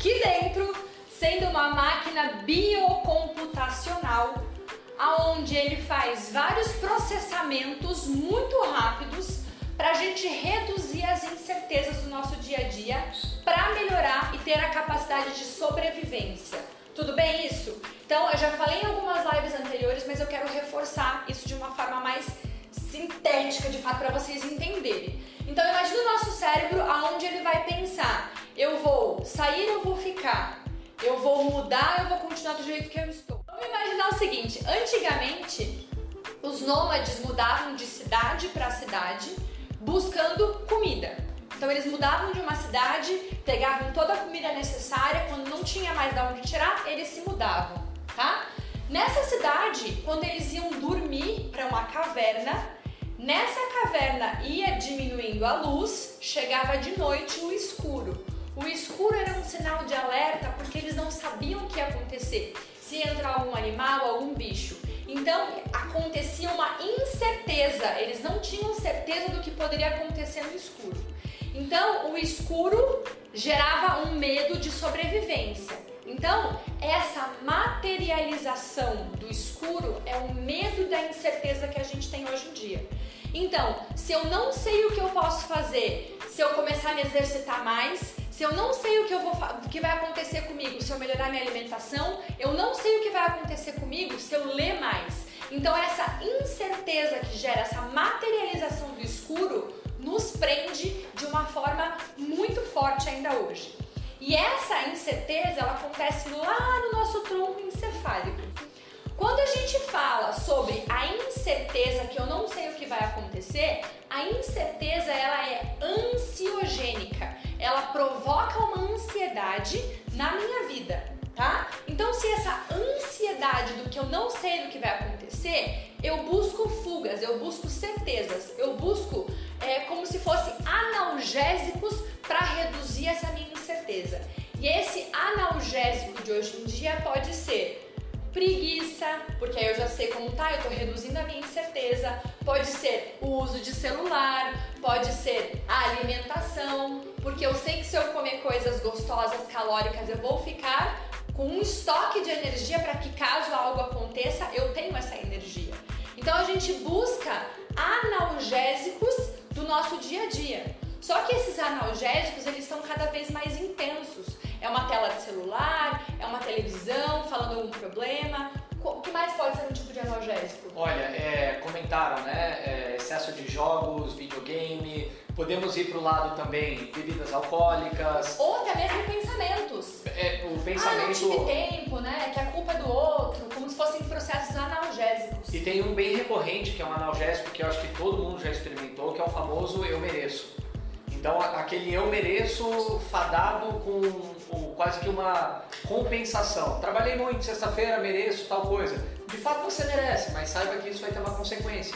aqui dentro, sendo uma máquina biocomputacional, aonde ele faz vários processamentos muito rápidos para a gente reduzir as incertezas do nosso dia a dia, para melhorar e ter a capacidade de sobrevivência. Tudo bem isso? Então, eu já falei em algumas lives anteriores, mas eu quero reforçar isso de uma forma mais sintética, de fato, para vocês entenderem. Então, imagine o nosso cérebro aonde ele vai pensar: eu vou sair, eu vou vou mudar, eu vou continuar do jeito que eu estou. Vamos imaginar o seguinte: antigamente, os nômades mudavam de cidade para cidade buscando comida. Então eles mudavam de uma cidade, pegavam toda a comida necessária, quando não tinha mais de onde tirar, eles se mudavam, tá? Nessa cidade, quando eles iam dormir para uma caverna, nessa caverna ia diminuindo a luz, chegava de noite o escuro. O escuro era um sinal de alerta porque eles acontecer, se entrar algum animal, algum bicho. Então acontecia uma incerteza, eles não tinham certeza do que poderia acontecer no escuro. Então o escuro gerava um medo de sobrevivência. Então, essa materialização do escuro é o medo da incerteza que a gente tem hoje em dia. Então, se eu não sei o que eu posso fazer, se eu começar a me exercitar mais, se eu não sei o que, eu vou, o que vai acontecer comigo se eu melhorar minha alimentação, eu não sei o que vai acontecer comigo se eu ler mais. Então, essa incerteza que gera essa materialização do escuro nos prende de uma forma muito forte ainda hoje. E essa incerteza ela acontece lá no nosso tronco encefálico. Quando a gente fala sobre a incerteza, que eu não sei o que vai acontecer, a incerteza eu não sei do que vai acontecer, eu busco fugas, eu busco certezas, eu busco é, como se fosse analgésicos para reduzir essa minha incerteza. E esse analgésico de hoje em dia pode ser preguiça, porque aí eu já sei como tá, eu tô reduzindo a minha incerteza. Pode ser o uso de celular, pode ser a alimentação, porque eu sei que se eu comer coisas gostosas, calóricas, eu vou ficar um estoque de energia para que caso algo aconteça, eu tenho essa energia. Então a gente busca analgésicos do nosso dia a dia. Só que esses analgésicos, eles são cada vez mais intensos. É uma tela de celular, é uma televisão falando algum problema. O que mais pode ser um tipo de analgésico? Olha, é, comentaram, né? É, excesso de jogos, videogame. Podemos ir para o lado também bebidas alcoólicas. Ou até mesmo pensamentos. É, o pensamento. Ah, não tive tempo, né? Que a culpa é do outro, como se fossem processos analgésicos. E tem um bem recorrente que é um analgésico que eu acho que todo mundo já experimentou, que é o famoso eu mereço. Então aquele eu mereço fadado com, com quase que uma compensação. Trabalhei muito, sexta-feira mereço tal coisa. De fato você merece, mas saiba que isso vai ter uma consequência.